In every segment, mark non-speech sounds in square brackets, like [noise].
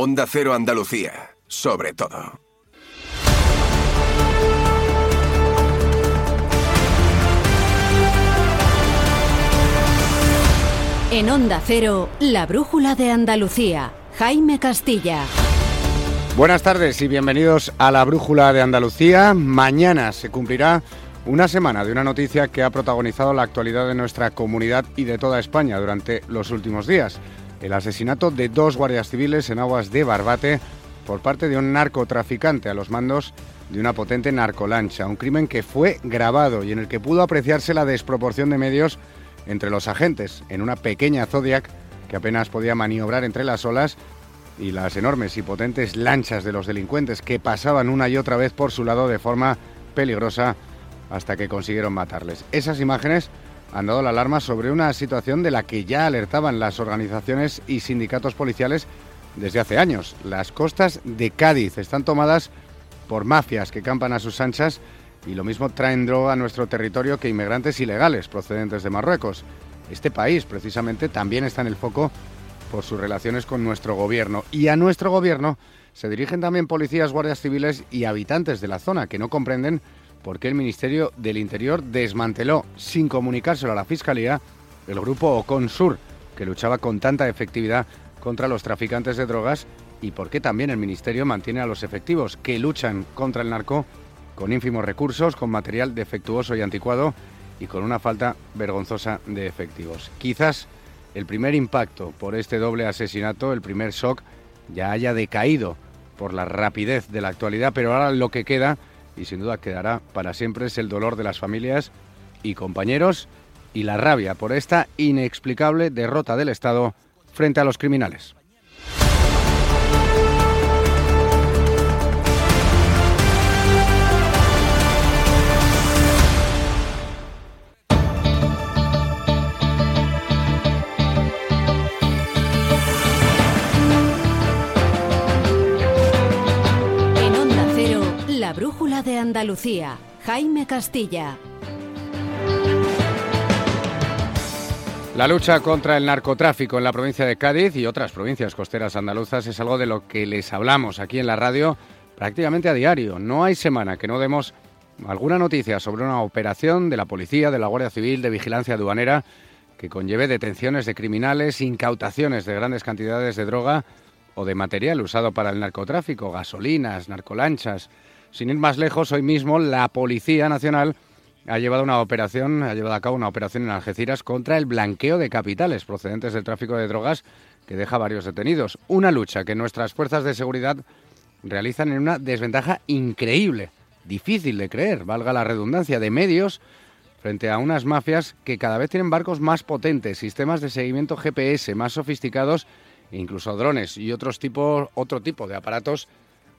Onda Cero Andalucía, sobre todo. En Onda Cero, la brújula de Andalucía. Jaime Castilla. Buenas tardes y bienvenidos a la brújula de Andalucía. Mañana se cumplirá una semana de una noticia que ha protagonizado la actualidad de nuestra comunidad y de toda España durante los últimos días. El asesinato de dos guardias civiles en aguas de Barbate por parte de un narcotraficante a los mandos de una potente narcolancha. Un crimen que fue grabado y en el que pudo apreciarse la desproporción de medios entre los agentes en una pequeña Zodiac que apenas podía maniobrar entre las olas y las enormes y potentes lanchas de los delincuentes que pasaban una y otra vez por su lado de forma peligrosa hasta que consiguieron matarles. Esas imágenes han dado la alarma sobre una situación de la que ya alertaban las organizaciones y sindicatos policiales desde hace años. Las costas de Cádiz están tomadas por mafias que campan a sus anchas y lo mismo traen droga a nuestro territorio que inmigrantes ilegales procedentes de Marruecos. Este país, precisamente, también está en el foco por sus relaciones con nuestro gobierno. Y a nuestro gobierno se dirigen también policías, guardias civiles y habitantes de la zona que no comprenden por qué el Ministerio del Interior desmanteló, sin comunicárselo a la Fiscalía, el grupo Oconsur, que luchaba con tanta efectividad contra los traficantes de drogas, y por qué también el Ministerio mantiene a los efectivos que luchan contra el narco con ínfimos recursos, con material defectuoso y anticuado y con una falta vergonzosa de efectivos. Quizás el primer impacto por este doble asesinato, el primer shock, ya haya decaído por la rapidez de la actualidad, pero ahora lo que queda, y sin duda quedará para siempre, es el dolor de las familias y compañeros y la rabia por esta inexplicable derrota del Estado frente a los criminales. De Andalucía, Jaime Castilla. La lucha contra el narcotráfico en la provincia de Cádiz y otras provincias costeras andaluzas es algo de lo que les hablamos aquí en la radio prácticamente a diario. No hay semana que no demos alguna noticia sobre una operación de la policía, de la Guardia Civil, de vigilancia aduanera que conlleve detenciones de criminales, incautaciones de grandes cantidades de droga o de material usado para el narcotráfico, gasolinas, narcolanchas, sin ir más lejos, hoy mismo la Policía Nacional ha llevado a cabo una operación en Algeciras contra el blanqueo de capitales procedentes del tráfico de drogas que deja varios detenidos. Una lucha que nuestras fuerzas de seguridad realizan en una desventaja increíble, difícil de creer, valga la redundancia, de medios frente a unas mafias que cada vez tienen barcos más potentes, sistemas de seguimiento GPS más sofisticados e incluso drones y otros tipos, otro tipo de aparatos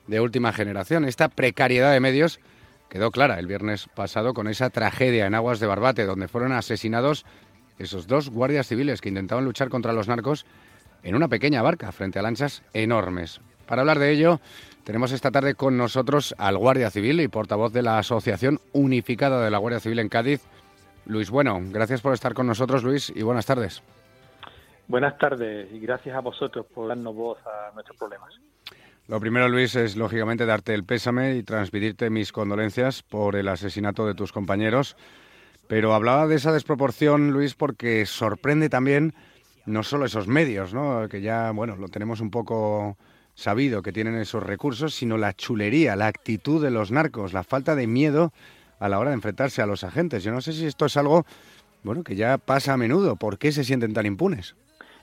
de última generación. Esta precariedad de medios quedó clara el viernes pasado con esa tragedia en aguas de Barbate, donde fueron asesinados esos dos guardias civiles que intentaban luchar contra los narcos en una pequeña barca frente a lanchas enormes. Para hablar de ello, tenemos esta tarde con nosotros al guardia civil y portavoz de la Asociación Unificada de la Guardia Civil en Cádiz, Luis Bueno. Gracias por estar con nosotros, Luis, y buenas tardes. Buenas tardes y gracias a vosotros por darnos voz a nuestros problemas. Lo primero, Luis, es lógicamente darte el pésame y transmitirte mis condolencias por el asesinato de tus compañeros. Pero hablaba de esa desproporción, Luis, porque sorprende también no solo esos medios, ¿no? que ya, bueno, lo tenemos un poco sabido que tienen esos recursos, sino la chulería, la actitud de los narcos, la falta de miedo a la hora de enfrentarse a los agentes. Yo no sé si esto es algo, bueno, que ya pasa a menudo. ¿Por qué se sienten tan impunes?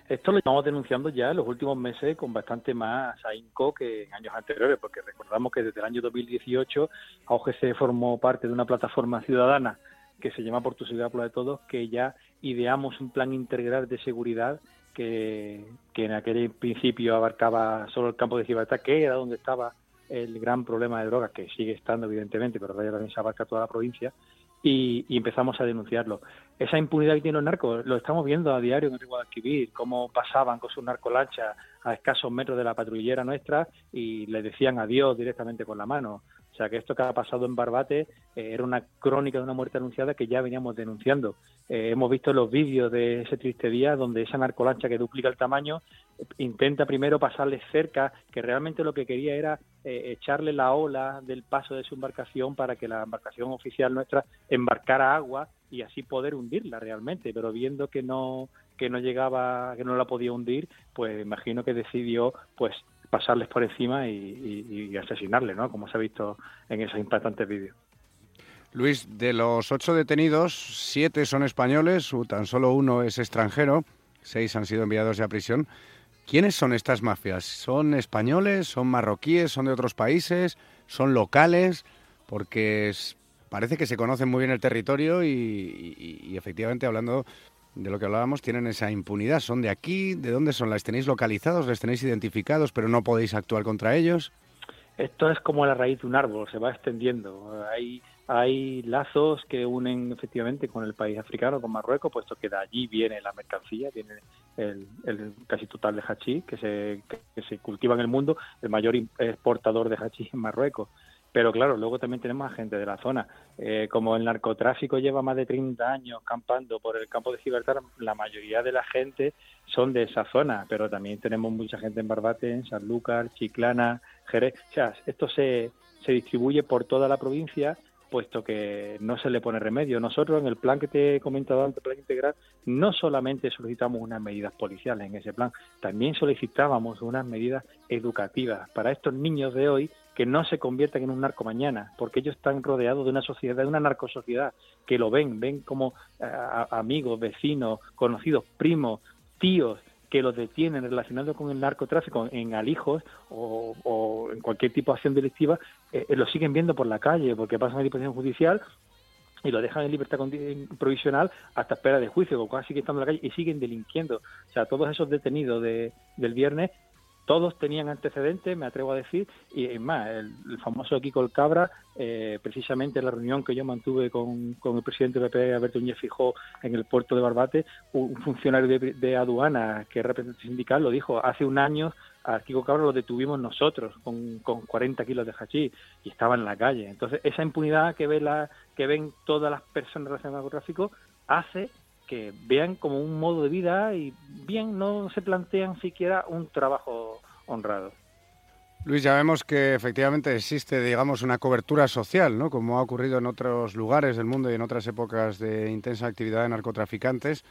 Esto lo estamos denunciando ya en los últimos meses con bastante más ahínco que en años anteriores, porque recordamos que desde el año 2018 AOGC formó parte de una plataforma ciudadana que se llama Por tu seguridad, por de todos, que ya ideamos un plan integral de seguridad que, que en aquel principio abarcaba solo el campo de Gibraltar, que era donde estaba el gran problema de drogas, que sigue estando evidentemente, pero ahora también se abarca toda la provincia, y, empezamos a denunciarlo. Esa impunidad que tienen los narcos, lo estamos viendo a diario en el de Adquirir, cómo pasaban con sus narcolanchas a escasos metros de la patrullera nuestra y le decían adiós directamente con la mano. O sea que esto que ha pasado en Barbate eh, era una crónica de una muerte anunciada que ya veníamos denunciando. Eh, hemos visto los vídeos de ese triste día donde esa narcolancha que duplica el tamaño eh, intenta primero pasarle cerca, que realmente lo que quería era echarle la ola del paso de su embarcación para que la embarcación oficial nuestra embarcara agua y así poder hundirla realmente, pero viendo que no que no llegaba, que no la podía hundir, pues imagino que decidió pues pasarles por encima y, y, asesinarles, ¿no? Como se ha visto en esos impactantes vídeos. Luis, de los ocho detenidos, siete son españoles, tan solo uno es extranjero, seis han sido enviados ya a prisión. ¿Quiénes son estas mafias? ¿Son españoles? ¿Son marroquíes? ¿Son de otros países? ¿Son locales? Porque parece que se conocen muy bien el territorio y efectivamente hablando de lo que hablábamos, tienen esa impunidad. ¿Son de aquí? ¿De dónde son? ¿Las tenéis localizados? ¿Les tenéis identificados, pero no podéis actuar contra ellos? Esto es como la raíz de un árbol, se va extendiendo. Hay, hay lazos que unen efectivamente con el país africano, con Marruecos, puesto que de allí viene la mercancía, viene el, casi total de hachís que se, que se cultiva en el mundo, el mayor exportador de hachís en Marruecos. Pero claro, luego también tenemos a gente de la zona. Eh, como el narcotráfico lleva más de 30 años campando por el campo de Gibraltar, la mayoría de la gente son de esa zona, pero también tenemos mucha gente en Barbate, en Sanlúcar, Chiclana, Jerez. O sea, esto se, se distribuye por toda la provincia puesto que no se le pone remedio. Nosotros en el plan que te he comentado antes, plan integral, no solamente solicitamos unas medidas policiales en ese plan, también solicitábamos unas medidas educativas para estos niños de hoy que no se conviertan en un narco mañana, porque ellos están rodeados de una sociedad, de una narcosociedad, que lo ven, ven como eh, amigos, vecinos, conocidos, primos, tíos, que los detienen relacionados con el narcotráfico en alijos o, en cualquier tipo de acción delictiva, eh, eh, lo siguen viendo por la calle porque pasan a disposición judicial y lo dejan en libertad provisional hasta espera de juicio, o casi que están en la calle y siguen delinquiendo. O sea, todos esos detenidos de, del viernes todos tenían antecedentes, me atrevo a decir, y es más, el, famoso Kiko el Cabra, eh, precisamente en la reunión que yo mantuve con, con el presidente del PP, Alberto Núñez Fijó, en el puerto de Barbate, un funcionario de, aduana que es representante sindical lo dijo, hace un año a Kiko Cabra lo detuvimos nosotros con, con 40 kilos de hachís y estaba en la calle. Entonces, esa impunidad que, ve la, que ven todas las personas relacionadas con el tráfico hace que vean como un modo de vida y bien no se plantean siquiera un trabajo honrado. Luis, ya vemos que efectivamente existe, digamos, una cobertura social, ¿no? Como ha ocurrido en otros lugares del mundo y en otras épocas de intensa actividad de narcotraficantes,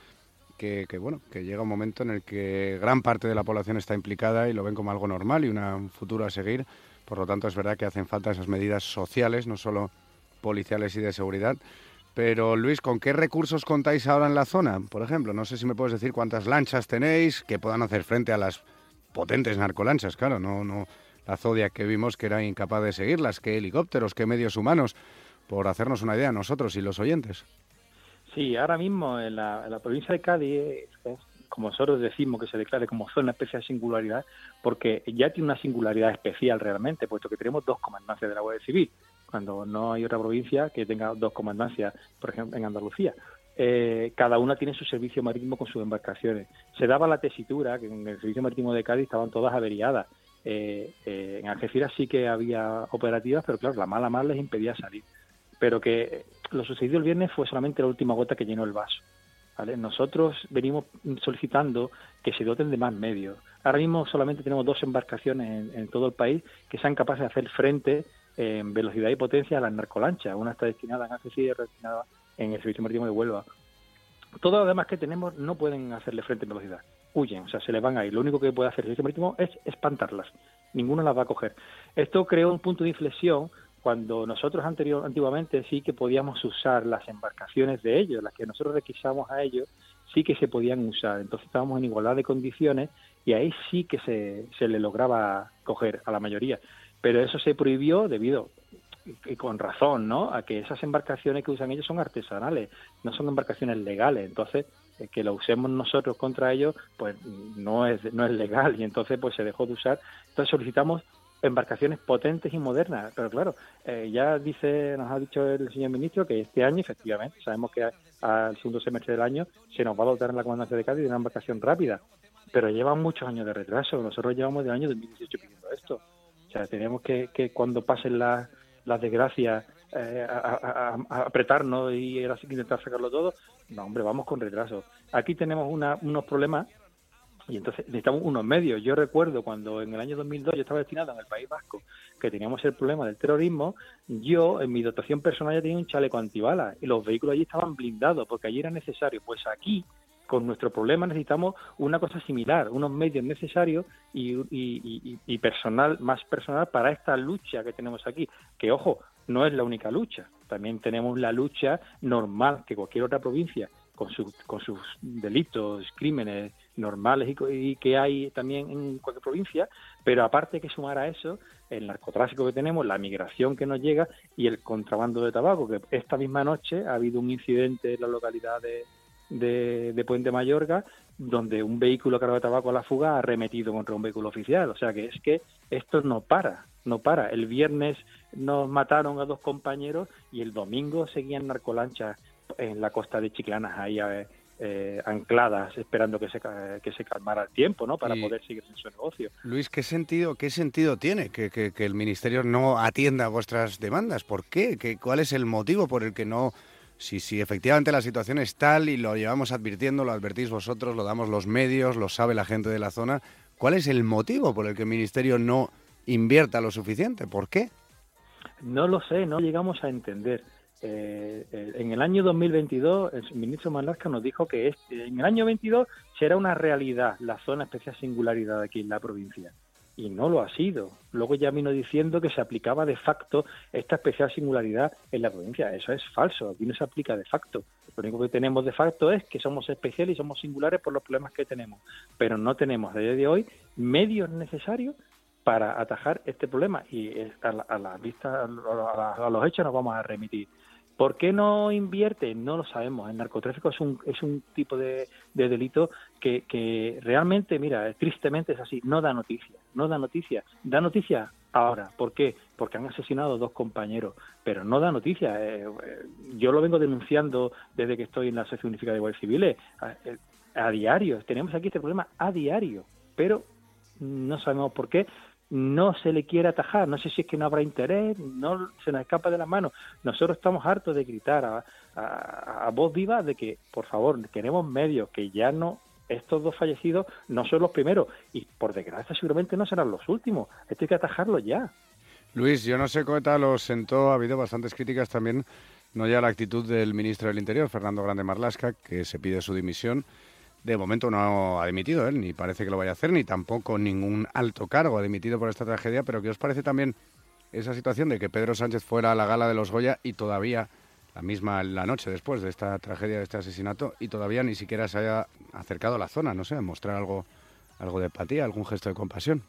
que, bueno, que llega un momento en el que gran parte de la población está implicada y lo ven como algo normal y un futuro a seguir. Por lo tanto, es verdad que hacen falta esas medidas sociales, no solo policiales y de seguridad. Pero Luis, ¿con qué recursos contáis ahora en la zona? Por ejemplo, no sé si me puedes decir cuántas lanchas tenéis que puedan hacer frente a las potentes narcolanchas, claro, no, no la Zodia que vimos que era incapaz de seguirlas, qué helicópteros, qué medios humanos, por hacernos una idea nosotros y los oyentes. Sí, ahora mismo en la, provincia de Cádiz, como nosotros decimos que se declare como zona especial singularidad, porque ya tiene una singularidad especial realmente, puesto que tenemos dos comandancias de la Guardia Civil cuando no hay otra provincia que tenga dos comandancias, por ejemplo, en Andalucía. Eh, cada una tiene su servicio marítimo con sus embarcaciones. Se daba la tesitura que en el servicio marítimo de Cádiz estaban todas averiadas. Eh, eh, en Algeciras sí que había operativas, pero claro, la mala mar les impedía salir. Pero que lo sucedido el viernes fue solamente la última gota que llenó el vaso. Nosotros venimos solicitando que se doten de más medios. Ahora mismo solamente tenemos dos embarcaciones en, en todo el país que sean capaces de hacer frente en velocidad y potencia a las narcolanchas. Una está destinada en Algeciras y otra destinada en el Servicio Marítimo de Huelva. Todos los demás que tenemos no pueden hacerle frente en velocidad. Huyen, o sea, se les van a ir. Lo único que puede hacer el Servicio Marítimo es espantarlas. Ninguno las va a coger. Esto creó un punto de inflexión cuando nosotros anterior, antiguamente sí que podíamos usar las embarcaciones de ellos, las que nosotros requisamos a ellos, sí que se podían usar. Entonces estábamos en igualdad de condiciones y ahí sí que se, se le lograba coger a la mayoría pero eso se prohibió debido y con razón, ¿no? A que esas embarcaciones que usan ellos son artesanales, no son embarcaciones legales. Entonces, eh, que lo usemos nosotros contra ellos, pues no es no es legal y entonces pues se dejó de usar. Entonces solicitamos embarcaciones potentes y modernas. Pero claro, eh, ya dice, nos ha dicho el señor ministro que este año, efectivamente, sabemos que al segundo semestre del año se nos va a dotar en la comandancia de Cádiz de una embarcación rápida. Pero llevan muchos años de retraso. Nosotros llevamos del año 2018 pidiendo esto sea, tenemos que, que cuando pasen las las desgracias eh, a, apretarnos y intentar sacarlo todo. No, hombre, vamos con retraso. Aquí tenemos unos problemas y entonces necesitamos unos medios. Yo recuerdo cuando en el año 2002 yo estaba destinado en el País Vasco, que teníamos el problema del terrorismo, yo en mi dotación personal ya tenía un chaleco antibalas y los vehículos allí estaban blindados porque allí era necesario. Pues aquí con nuestro problema necesitamos una cosa similar, unos medios necesarios y, personal, más personal para esta lucha que tenemos aquí. Que ojo, no es la única lucha, también tenemos la lucha normal que cualquier otra provincia con, con sus delitos, crímenes normales y, que hay también en cualquier provincia, pero aparte que sumar a eso el narcotráfico que tenemos, la migración que nos llega y el contrabando de tabaco, que esta misma noche ha habido un incidente en la localidad de, de, Puente Mayorga donde un vehículo cargado de tabaco a la fuga ha arremetido contra un vehículo oficial. O sea que es que esto no para, no para. El viernes nos mataron a dos compañeros y el domingo seguían narcolanchas en la costa de Chiclanas ahí eh, ancladas esperando que se, que se calmara el tiempo ¿no? para poder seguir en su negocio. Luis, ¿qué sentido, qué sentido tiene que, que, el Ministerio no atienda vuestras demandas? ¿Por qué? ¿Qué? ¿Cuál es el motivo por el que no si, si efectivamente la situación es tal y lo llevamos advirtiendo, lo advertís vosotros, lo damos los medios, lo sabe la gente de la zona, ¿cuál es el motivo por el que el Ministerio no invierta lo suficiente? ¿Por qué? No lo sé, no llegamos a entender. Eh, eh, en el año 2022, el ministro Malasca nos dijo que este, en el año 22 será una realidad la zona especial singularidad aquí en la provincia y no lo ha sido. Luego ya vino diciendo que se aplicaba de facto esta especial singularidad en la provincia. Eso es falso, aquí no se aplica de facto. Lo único que tenemos de facto es que somos especiales y somos singulares por los problemas que tenemos, pero no tenemos a día de hoy medios necesarios para atajar este problema y a la, vista, a los hechos nos vamos a remitir. ¿Por qué no invierte? No lo sabemos. El narcotráfico es un, es un tipo de, delito que, que, realmente, mira, tristemente es así, no da noticia, no da noticia. Da noticia ahora. ¿Por qué? Porque han asesinado dos compañeros, pero no da noticia. Eh, eh, yo lo vengo denunciando desde que estoy en la Asociación Unificada de Guardias Civiles eh, a diario. Tenemos aquí este problema a diario, pero no sabemos por qué no se le quiere atajar. No sé si es que no habrá interés, no se nos escapa de las manos. Nosotros estamos hartos de gritar a, a, voz viva de que, por favor, queremos medios, que ya no estos dos fallecidos no son los primeros y por desgracia seguramente no serán los últimos. Esto hay que atajarlo ya. Luis, yo no sé cómo tal sentó, ha habido bastantes críticas también, no ya la actitud del ministro del Interior, Fernando Grande Marlasca, que se pide su dimisión de momento no ha dimitido él, ni parece que lo vaya a hacer, ni tampoco ningún alto cargo ha dimitido por esta tragedia, pero ¿qué os parece también esa situación de que Pedro Sánchez fuera a la gala de los Goya y todavía, la misma la noche después de esta tragedia, de este asesinato, y todavía ni siquiera se haya acercado a la zona, no sé, mostrar algo, algo de empatía, algún gesto de compasión?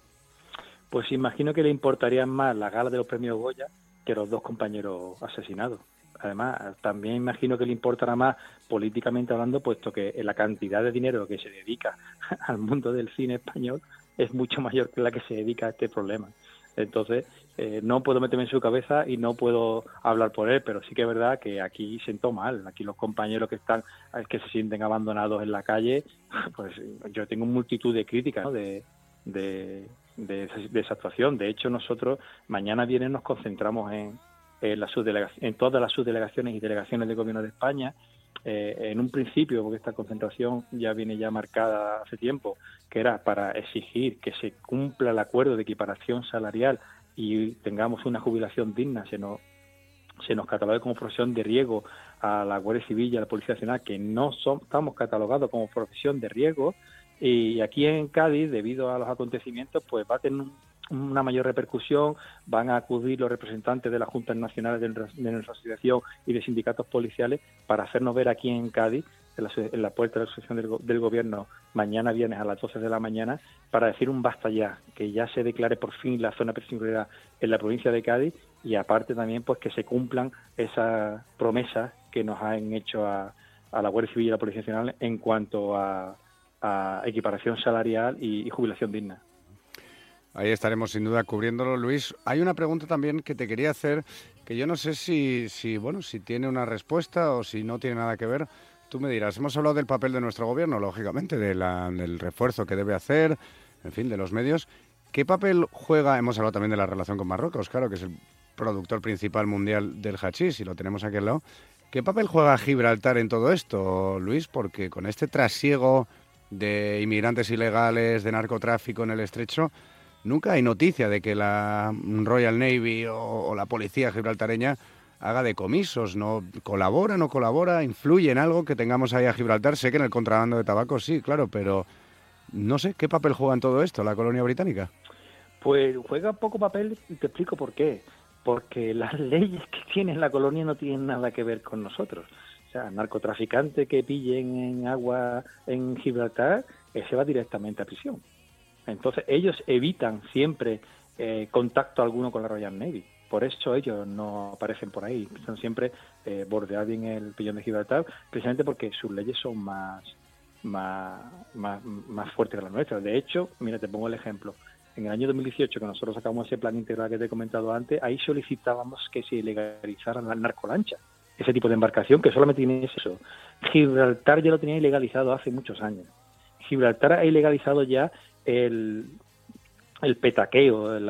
Pues imagino que le importaría más la gala de los premios Goya que los dos compañeros asesinados además, también imagino que le importará más políticamente hablando, puesto que la cantidad de dinero que se dedica [laughs] al mundo del cine español es mucho mayor que la que se dedica a este problema. Entonces, eh, no puedo meterme en su cabeza y no puedo hablar por él, pero sí que es verdad que aquí siento mal. Aquí los compañeros que están, que se sienten abandonados en la calle, [laughs] pues yo tengo multitud de críticas de, de, de, esa actuación. De hecho, nosotros mañana viene nos concentramos en, en, la en todas las subdelegaciones y delegaciones del Gobierno de España. Eh, en un principio, porque esta concentración ya viene ya marcada hace tiempo, que era para exigir que se cumpla el acuerdo de equiparación salarial y tengamos una jubilación digna, se nos, se nos catalogue como profesión de riesgo a la Guardia Civil y a la Policía Nacional, que no son, estamos catalogados como profesión de riesgo, y aquí en Cádiz, debido a los acontecimientos, pues va a tener un una mayor repercusión, van a acudir los representantes de las juntas nacionales de nuestra asociación y de sindicatos policiales para hacernos ver aquí en Cádiz, en la, puerta de la asociación del, gobierno, mañana viernes a las 12 de la mañana, para decir un basta ya, que ya se declare por fin la zona de en la provincia de Cádiz y aparte también pues que se cumplan esas promesas que nos han hecho a, la Guardia Civil y a la Policía Nacional en cuanto a, equiparación salarial y jubilación digna. Ahí estaremos sin duda cubriéndolo, Luis. Hay una pregunta también que te quería hacer, que yo no sé si, si, bueno, si tiene una respuesta o si no tiene nada que ver. Tú me dirás, hemos hablado del papel de nuestro gobierno, lógicamente, de del refuerzo que debe hacer, en fin, de los medios. ¿Qué papel juega? Hemos hablado también de la relación con Marruecos, claro, que es el productor principal mundial del hachís, y lo tenemos aquí al lado. ¿Qué papel juega Gibraltar en todo esto, Luis? Porque con este trasiego de inmigrantes ilegales, de narcotráfico en el estrecho, nunca hay noticia de que la Royal Navy o, la policía gibraltareña haga decomisos, ¿no? ¿Colabora, no colabora? ¿Influye en algo que tengamos ahí a Gibraltar? Sé que en el contrabando de tabaco sí, claro, pero no sé, ¿qué papel juega en todo esto la colonia británica? Pues juega poco papel y te explico por qué. Porque [laughs] las leyes que tiene la colonia no tienen nada que ver con nosotros. O sea, narcotraficante que pillen en agua en Gibraltar, ese va directamente a prisión. Entonces ellos evitan siempre eh, contacto alguno con la Royal Navy. Por eso ellos no aparecen por ahí. Son siempre eh, bordeados en el pillón de Gibraltar, precisamente porque sus leyes son más, más, más, más fuertes que las nuestras. De hecho, mira, te pongo el ejemplo. En el año 2018, que nosotros sacamos ese plan integral que te he comentado antes, ahí solicitábamos que se legalizaran las narcolanchas, ese tipo de embarcación que solamente tiene eso. Gibraltar ya lo tenía ilegalizado hace muchos años. Gibraltar ha ilegalizado ya el, el petaqueo, el,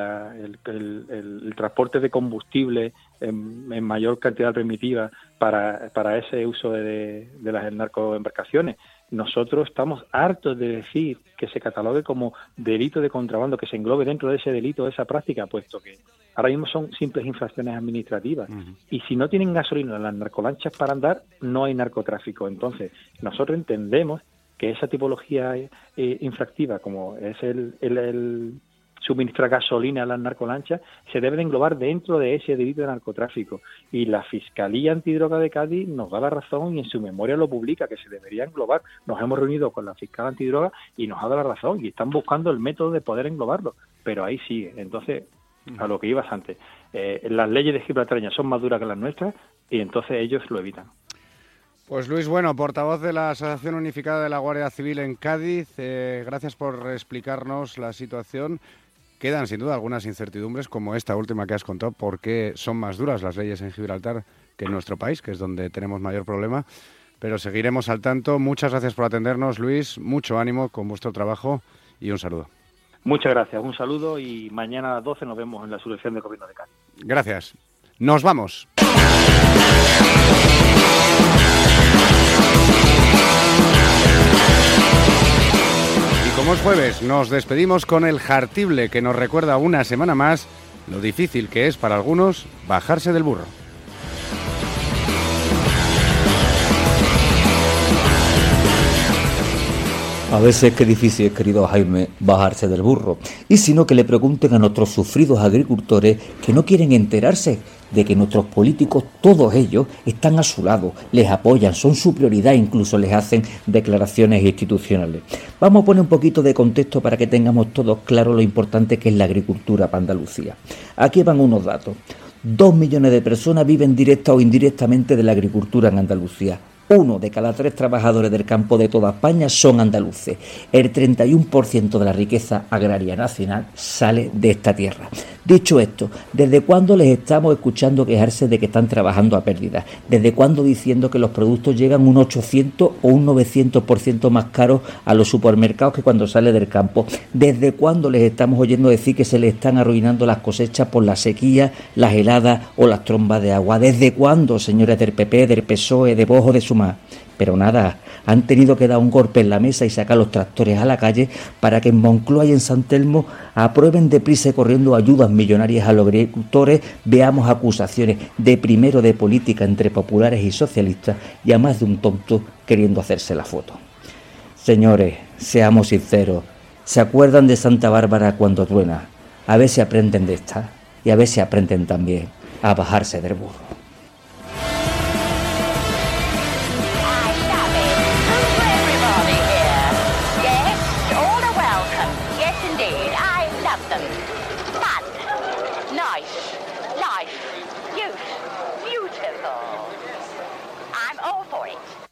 el, transporte de combustible en, mayor cantidad primitiva para, para ese uso de, de las narcoembarcaciones nosotros estamos hartos de decir que se catalogue como delito de contrabando, que se englobe dentro de ese delito, de esa práctica, puesto que ahora mismo son simples infracciones administrativas. Y si no tienen gasolina en las narcolanchas para andar, no hay narcotráfico. Entonces, nosotros entendemos que esa tipología eh, infractiva, como es el, el suministra gasolina a las narcolanchas, se debe de englobar dentro de ese delito de narcotráfico. Y la Fiscalía Antidroga de Cádiz nos da la razón y en su memoria lo publica, que se debería englobar. Nos hemos reunido con la Fiscal Antidroga y nos ha dado la razón y están buscando el método de poder englobarlo. Pero ahí sigue. Entonces, a lo que ibas antes, eh, las leyes de Gibraltar son más duras que las nuestras y entonces ellos lo evitan. Pues Luis Bueno, portavoz de la Asociación Unificada de la Guardia Civil en Cádiz, eh, gracias por explicarnos la situación. Quedan sin duda algunas incertidumbres como esta última que has contado, porque son más duras las leyes en Gibraltar que en nuestro país, que es donde tenemos mayor problema. Pero seguiremos al tanto. Muchas gracias por atendernos, Luis. Mucho ánimo con vuestro trabajo y un saludo. Muchas gracias, un saludo y mañana a las 12 nos vemos en la subvención de gobierno de Cádiz. Gracias. Nos vamos. Es jueves, nos despedimos con el jartible que nos recuerda una semana más lo difícil que es para algunos bajarse del burro. A veces qué difícil, querido Jaime, bajarse del burro. Y si no, que le pregunten a nuestros sufridos agricultores que no quieren enterarse de que nuestros políticos, todos ellos, están a su lado, les apoyan, son su prioridad, incluso les hacen declaraciones institucionales. Vamos a poner un poquito de contexto para que tengamos todos claro lo importante que es la agricultura para Andalucía. Aquí van unos datos. Dos millones de personas viven directa o indirectamente de la agricultura en Andalucía. Uno de cada tres trabajadores del campo de toda España son andaluces. El 31% de la riqueza agraria nacional sale de esta tierra. Dicho esto, ¿desde cuándo les estamos escuchando quejarse de que están trabajando a pérdida? ¿Desde cuándo diciendo que los productos llegan un 800 o un 900% más caros a los supermercados que cuando sale del campo? ¿Desde cuándo les estamos oyendo decir que se les están arruinando las cosechas por la sequía, las heladas o las trombas de agua? ¿Desde cuándo, señores del PP, del PSOE, de Bojo, de Pero nada, han tenido que dar un golpe en la mesa y sacar los tractores a la calle para que en Moncloa y en San Telmo aprueben deprisa y corriendo ayudas millonarias a los agricultores, veamos acusaciones de primero de política entre populares y socialistas y a más de un tonto queriendo hacerse la foto. Señores, seamos sinceros, ¿se acuerdan de Santa Bárbara cuando truena? A ver si aprenden de esta y a ver si aprenden también a bajarse del burro.